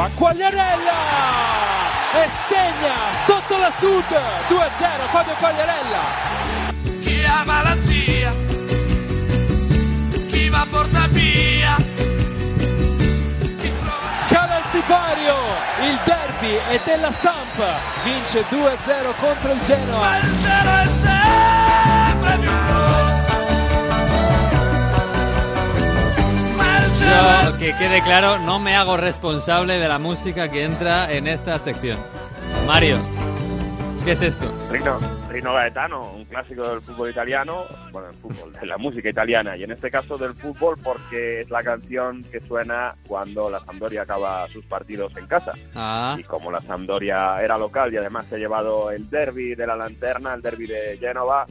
Va Quagliarella e segna sotto la sud 2-0 Fabio Quagliarella. Chi ama la zia, chi va porta via. Cala il sipario, il derby è della Samp, vince 2-0 contro il Genoa. Ma il cielo è sempre più Yo, que quede claro, no me hago responsable de la música que entra en esta sección. Mario, ¿qué es esto? Rino, Rino Gaetano, un clásico del fútbol italiano, bueno, el fútbol, de la música italiana, y en este caso del fútbol porque es la canción que suena cuando la Sampdoria acaba sus partidos en casa. Ah, Y como la Sampdoria era local y además se ha llevado el derby de la lanterna, el derby de Génova,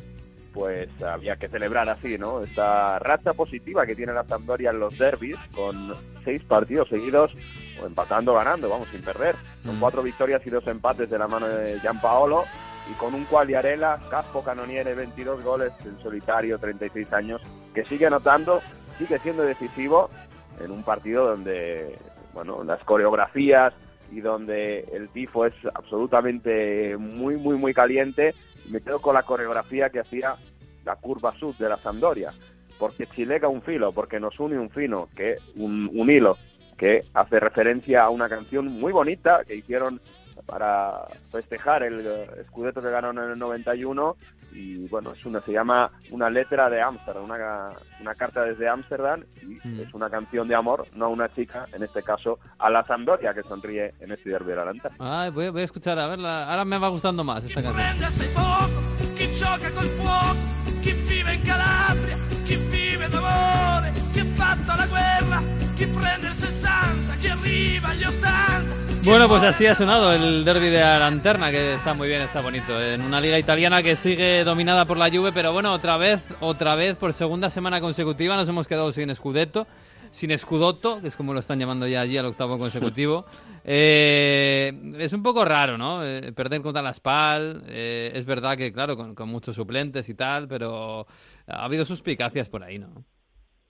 pues había que celebrar así, ¿no? Esta racha positiva que tiene la Sampdoria en los derbis, con seis partidos seguidos, o empatando ganando, vamos, sin perder. Con Mm. cuatro victorias y dos empates de la mano de Gianpaolo, y con un Quagliarella, Caspo Canoniere, 22 goles en solitario, 36 años, que sigue anotando, sigue siendo decisivo en un partido donde, bueno, las coreografías y donde el tifo es absolutamente muy, muy, muy caliente. Me quedo con la coreografía que hacía la curva sud de la Sampdoria, porque chilega un filo, porque nos une un fino, que un, un hilo, que hace referencia a una canción muy bonita que hicieron para festejar el Scudetto que ganaron en el 91 y bueno, es una se llama Una letra de Ámsterdam, una, una carta desde Ámsterdam y Mm. es una canción de amor, no a una chica, en este caso a la Sampdoria que sonríe en este derbi de la lanterna. ay, voy, voy a escuchar, a verla. Ahora me va gustando más esta canción. la guerra, chi prende il 60, chi arriva agli 80. Bueno, pues así ha sonado el derby de la lanterna, que está muy bien, está bonito. En una liga italiana que sigue dominada por la Juve, pero bueno, otra vez, otra vez, por segunda semana consecutiva nos hemos quedado sin Scudetto, sin Scudotto, que es como lo están llamando ya allí al octavo consecutivo. Eh, es un poco raro, ¿no? Eh, perder contra la Spal, eh, es verdad que, claro, con, con muchos suplentes y tal, pero ha habido suspicacias por ahí, ¿no?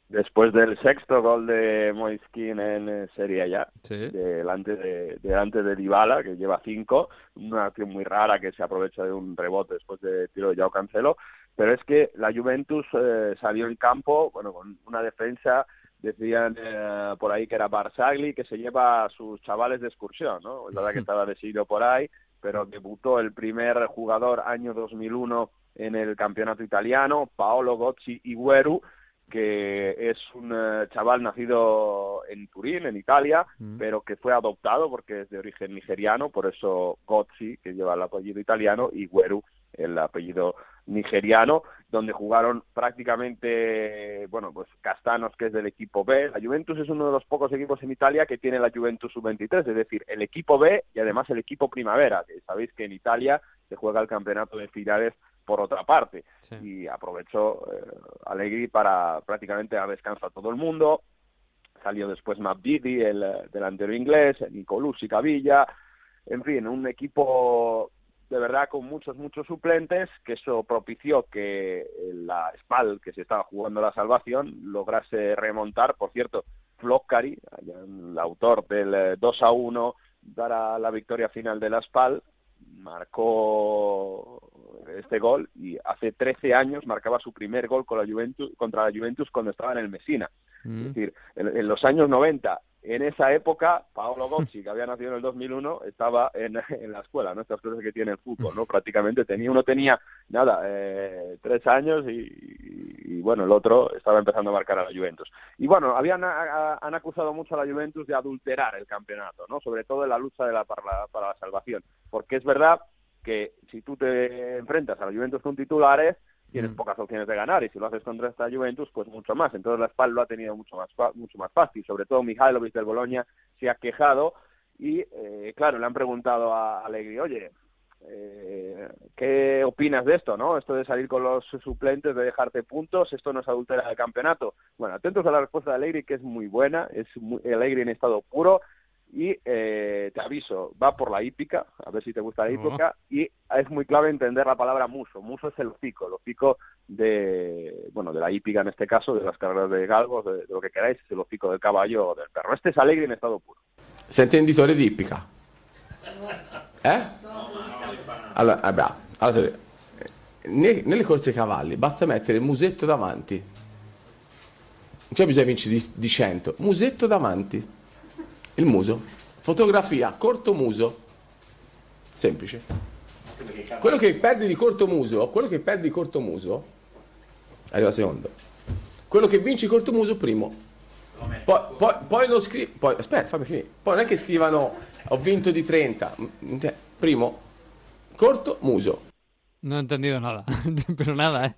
Después del sexto gol de Moiskin en eh, Serie A, Sí. delante de, delante de Dybala, que lleva cinco, una acción muy rara que se aprovecha de un rebote después de tiro de Yao Cancelo, pero es que la Juventus eh, salió en campo, bueno, con una defensa, decían eh, por ahí que era Barzagli, que se lleva a sus chavales de excursión, ¿no? Es verdad que estaba de por ahí, pero debutó el primer jugador año 2001 en el campeonato italiano, Paolo Gozzi Igueru, que es un eh, chaval nacido en Turín, en Italia, Mm. pero que fue adoptado porque es de origen nigeriano, por eso Gozzi, que lleva el apellido italiano, y Gueru, el apellido nigeriano, donde jugaron prácticamente, bueno, pues Castanos, que es del equipo B. La Juventus es uno de los pocos equipos en Italia que tiene la Juventus sub-23, es decir, el equipo B y además el equipo primavera, que sabéis que en Italia se juega el campeonato de finales por otra parte Sí. y aprovechó eh, Allegri para prácticamente dar descanso a todo el mundo. Salió después Mabdidi, el eh, delantero inglés, Nicolussi, Cavilla, en fin, un equipo de verdad con muchos, muchos suplentes, que eso propició que la Spal, que se estaba jugando la salvación, lograse remontar. Por cierto, Floccari, el autor del eh, 2 a 1, dará la victoria final de la Spal, marcó este gol y hace 13 años marcaba su primer gol con la Juventus, contra la Juventus cuando estaba en el Messina. Mm. Es decir, en, en los años 90, en esa época, Paolo Gozzi, que había nacido en el 2001, estaba en, en la escuela, ¿no? Estas cosas que tiene el fútbol, ¿no? Prácticamente tenía, uno tenía, nada, eh, tres años y, y, y, bueno, el otro estaba empezando a marcar a la Juventus. Y bueno, habían a- a- han acusado mucho a la Juventus de adulterar el campeonato, ¿no? Sobre todo en la lucha de la, para, la, para la salvación. Porque es verdad que si tú te enfrentas a la Juventus con titulares, tienes Mm. pocas opciones de ganar y si lo haces contra esta Juventus pues mucho más entonces la Spal lo ha tenido mucho más mucho más fácil sobre todo Mihailovic del Boloña se ha quejado y eh, claro le han preguntado a Allegri oye eh, ¿qué opinas de esto, no? Esto de salir con los suplentes, de dejarte puntos, esto no es adultera el campeonato. Bueno, atentos a la respuesta de Allegri, que es muy buena, es muy, Allegri en estado puro, y eh, te aviso, va por la hípica, a ver si te gusta la hípica, y es muy clave entender la palabra muso. Muso es el hocico, el hocico de, bueno, de la hípica en este caso, de las carreras de galgos, de, de lo que queráis, es el hocico del caballo o del perro. Este es Alegre en estado puro. Sente intenditore di ippica? Eh? Allora, eh, bravo. Allora, ne- nelle corse ai cavalli basta mettere il musetto davanti. Non c'è bisogno di vincere di, di 100. Musetto davanti. Il muso. Fotografia, corto muso. Semplice. Quello che perdi di corto muso, quello che perdi di corto muso, arriva secondo. Quello che vinci corto muso, primo. Poi, poi, poi non scrivi. Poi, aspetta, fammi finire. Poi non è che scrivano ho vinto di 30. Primo, corto muso. No he entendido nada, pero nada, ¿eh?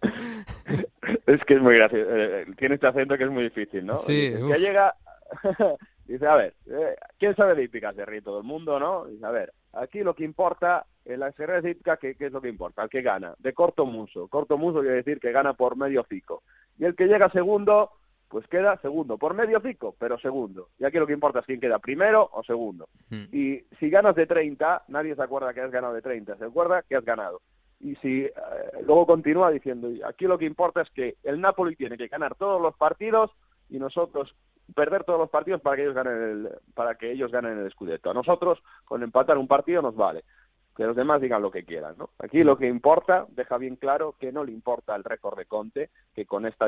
Es que es muy gracioso. Eh, tiene este acento que es muy difícil, ¿no? Sí, uf. que llega. Dice, a ver, eh, ¿quién sabe de hípica? Se ríe todo el mundo, ¿no? Dice, a ver, aquí lo que importa, en las carreras de hípica, ¿qué, qué es lo que importa? El que gana, de corto muso. Corto muso quiere decir que gana por medio pico. Y el que llega segundo, pues queda segundo, por medio pico, pero segundo. Y aquí lo que importa es quién queda primero o segundo. Mm. Y si ganas de 30, nadie se acuerda que has ganado de 30, se acuerda que has ganado. Y si eh, luego continúa diciendo, "Y aquí lo que importa es que el Napoli tiene que ganar todos los partidos y nosotros perder todos los partidos para que ellos ganen el, para que ellos ganen el Scudetto. A nosotros con empatar un partido nos vale. Que los demás digan lo que quieran, ¿no? Aquí lo que importa, deja bien claro que no le importa el récord de Conte, que con esta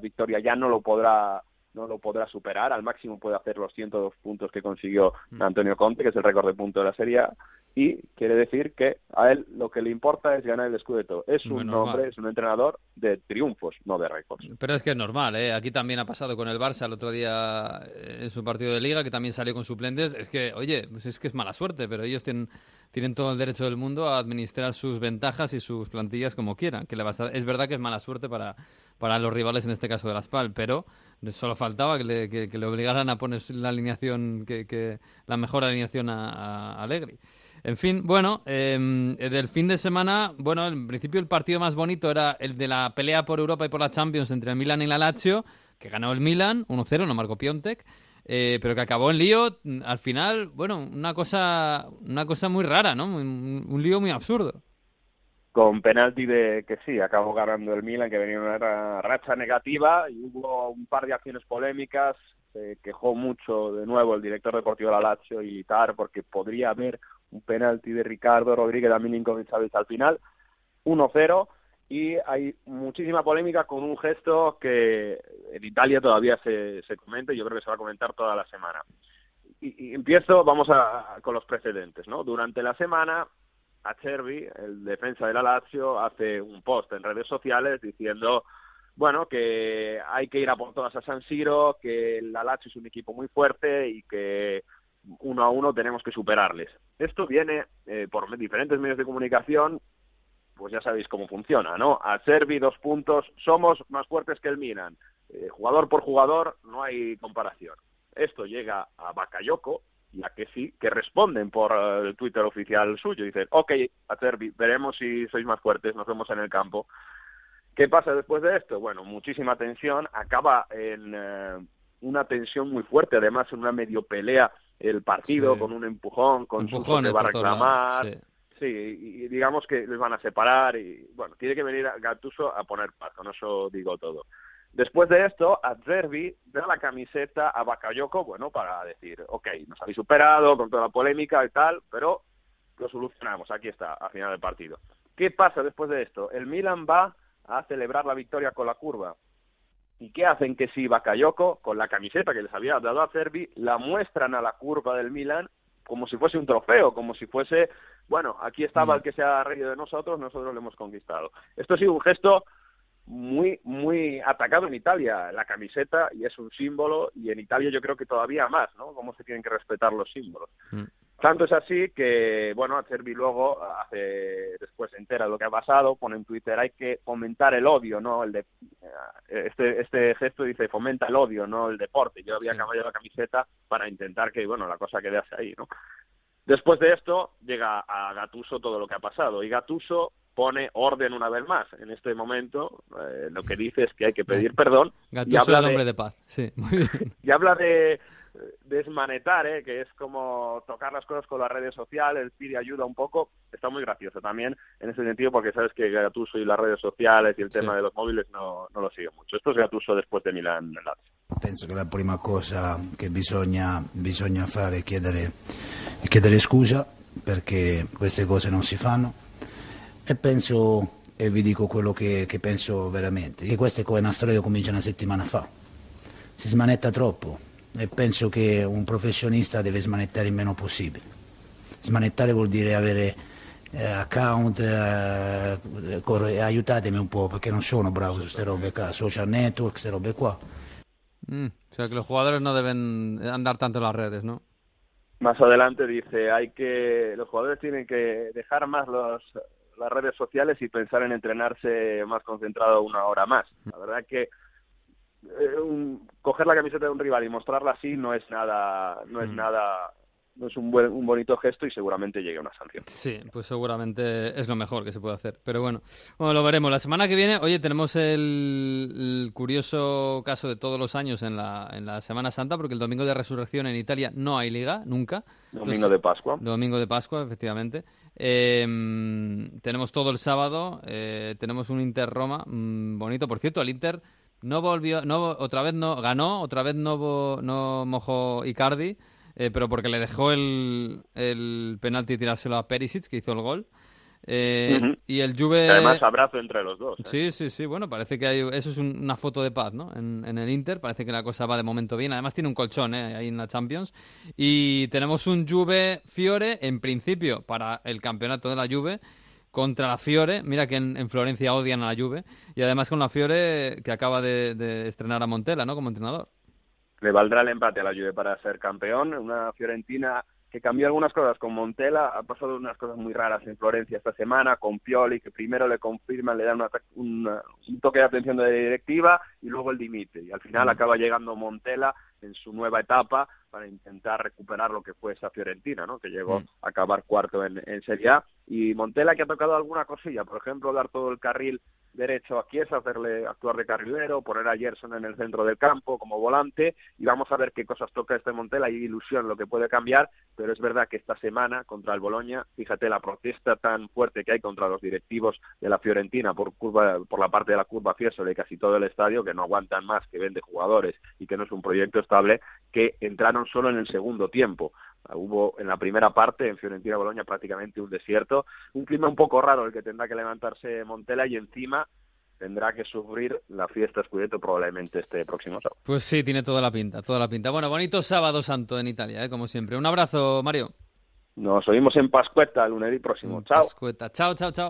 victoria ya no lo podrá no lo podrá superar, al máximo puede hacer los 102 puntos que consiguió Antonio Conte, que es el récord de puntos de la Serie A, y quiere decir que a él lo que le importa es ganar el Scudetto. Es un Bueno, hombre, es un entrenador de triunfos, no de récords. Pero es que es normal, ¿eh? Aquí también ha pasado con el Barça el otro día eh, en su partido de liga, que también salió con suplentes. Es que, oye, pues es que es mala suerte, pero ellos tienen, tienen todo el derecho del mundo a administrar sus ventajas y sus plantillas como quieran. Que le vas a- es verdad que es mala suerte para, para los rivales, en este caso de la SPAL, pero solo faltaba que le, que- le obligaran a poner la alineación, que, la mejor alineación a, a Allegri. En fin, bueno, eh, del fin de semana, bueno, en principio el partido más bonito era el de la pelea por Europa y por la Champions entre el Milan y la Lazio, que ganó el Milan 1-0, no marcó Piontek, eh, pero que acabó en lío, mm, al final, bueno, una cosa, una cosa muy rara, ¿no? Un lío muy absurdo. Con penalti de que sí, acabó ganando el Milan, que venía en una ra- racha negativa y hubo un par de acciones polémicas. Se quejó mucho de nuevo el director deportivo de la Lazio y Tar porque podría haber un penalti de Ricardo Rodríguez a Milinkovic al final. 1-0 y hay muchísima polémica con un gesto que en Italia todavía se, se comenta y yo creo que se va a comentar toda la semana. Y, y empiezo, vamos a, con los precedentes, ¿no? Durante la semana Acerbi, el defensa de la Lazio, hace un post en redes sociales diciendo, bueno, que hay que ir a por todas a San Siro, que la Lazio es un equipo muy fuerte y que uno a uno tenemos que superarles. Esto viene eh, por diferentes medios de comunicación, pues ya sabéis cómo funciona, ¿no? Acerbi, dos puntos, somos más fuertes que el Milan. Eh, jugador por jugador, no hay comparación. Esto llega a Bakayoko, y a que sí, que responden por eh, el Twitter oficial suyo. Dicen, ok, Acerbi, veremos si sois más fuertes, nos vemos en el campo. ¿Qué pasa después de esto? Bueno, muchísima tensión, acaba en eh, una tensión muy fuerte, además en una medio pelea el partido, Sí. con un empujón, con Empujones que va a reclamar. sí. Sí, y y digamos que les van a separar y bueno, tiene que venir a Gattuso a poner paz, con eso digo todo. Después de esto, Acerbi da la camiseta a Bakayoko, bueno, para decir, ok, nos habéis superado con toda la polémica y tal, pero lo solucionamos, aquí está, al final del partido. ¿Qué pasa después de esto? El Milan va a celebrar la victoria con la curva. ¿Y qué hacen que si Bakayoko, con la camiseta que les había dado a Cervi, la muestran a la curva del Milan como si fuese un trofeo, como si fuese, bueno, aquí estaba Mm. el que se ha reído de nosotros, nosotros lo hemos conquistado. Esto ha sido un gesto muy, muy atacado en Italia, la camiseta, y es un símbolo, y en Italia yo creo que todavía más, ¿no? Cómo se tienen que respetar los símbolos. Mm. Tanto es así que, bueno, Acerbi luego hace, después se entera de lo que ha pasado, pone en Twitter, hay que fomentar el odio, ¿no? El de, eh, este, este gesto dice, fomenta el odio, no el deporte. Yo había Sí. cambiado la camiseta para intentar que, bueno, la cosa quedase ahí, ¿no? Después de esto, llega a Gatuso todo lo que ha pasado, y Gatuso pone orden una vez más. En este momento, eh, lo que dice es que hay que pedir perdón. y Gattuso habla el de- hombre de paz, sí, muy bien. y habla de desmanetar, ¿eh? que es como tocar las cosas con las redes sociales, pide ayuda un poco. Está muy gracioso también en ese sentido porque sabes que Gattuso y las redes sociales y el Sí. tema de los móviles no, no lo siguen mucho. Esto es Gattuso después de Milán Lazio. penso che la prima cosa che bisogna, bisogna fare è chiedere, è chiedere scusa perché queste cose non si fanno e penso e vi dico quello che, che penso veramente, che questa è una storia che comincia una settimana fa, si smanetta troppo e penso che un professionista deve smanettare il meno possibile. Smanettare vuol dire avere eh, account, eh, aiutatemi un po' perché non sono bravo su queste robe qua, social network, queste robe qua. Mm, o sea que los jugadores no deben andar tanto en las redes, ¿no? Más adelante dice, hay que los jugadores tienen que dejar más los, las redes sociales y pensar en entrenarse más concentrado una hora más. La verdad que eh, un, coger la camiseta de un rival y mostrarla así no es nada, no es Mm. nada, no es un buen, un bonito gesto y seguramente llegue una sanción. Sí, pues seguramente es lo mejor que se puede hacer. Pero bueno, bueno, lo veremos. La semana que viene, oye, tenemos el, el curioso caso de todos los años en la, en la Semana Santa, porque el domingo de resurrección en Italia no hay liga, nunca. Domingo de Pascua. Domingo de Pascua, efectivamente. Eh, mm, tenemos todo el sábado, eh, tenemos un Inter-Roma mm, bonito. Por cierto, el Inter no volvió, no, otra vez no ganó, otra vez no, no mojó Icardi, eh, pero porque le dejó el, el penalti tirárselo a Perisic, que hizo el gol. Eh. Y el Juve... Además abrazo entre los dos. ¿eh? Sí, sí, sí. Bueno, parece que hay, eso es un- una foto de paz, ¿no? En, en el Inter parece que la cosa va de momento bien. Además tiene un colchón, ¿eh? Ahí en la Champions. Y tenemos un Juve Fiore, en principio, para el campeonato de la Juve contra la Fiore. Mira que en, en Florencia odian a la Juve. Y además con la Fiore que acaba de, de estrenar a Montella, ¿no? Como entrenador. le valdrá el empate a la Juve para ser campeón. Una Fiorentina que cambió algunas cosas con Montella, ha pasado unas cosas muy raras en Florencia esta semana, con Pioli, que primero le confirman, le dan una- una- un toque de atención de la directiva y luego el dimite. Y al final acaba llegando Montella en su nueva etapa para intentar recuperar lo que fue esa Fiorentina, ¿no? que llegó Mm. a acabar cuarto en, en Serie A. Y Montella que ha tocado alguna cosilla, por ejemplo, dar todo el carril derecho a Chiesa, hacerle actuar de carrilero, poner a Gerson en el centro del campo como volante y vamos a ver qué cosas toca este Montella. Hay ilusión lo que puede cambiar, pero es verdad que esta semana contra el Boloña, fíjate la protesta tan fuerte que hay contra los directivos de la Fiorentina por curva, por la parte de la curva Fiesole y casi todo el estadio que no aguantan más, que vende jugadores y que no es un proyecto que entraron solo en el segundo tiempo. Hubo en la primera parte en Fiorentina Boloña prácticamente un desierto, un clima un poco raro el que tendrá que levantarse Montella y encima tendrá que sufrir la fiesta Scudetto probablemente este próximo sábado. Pues sí, tiene toda la pinta, toda la pinta. Bueno, bonito sábado santo en Italia, ¿eh? como siempre. Un abrazo, Mario. Nos oímos en Pascueta el lunes próximo. Chao. Pascueta. Chao, chao, chao.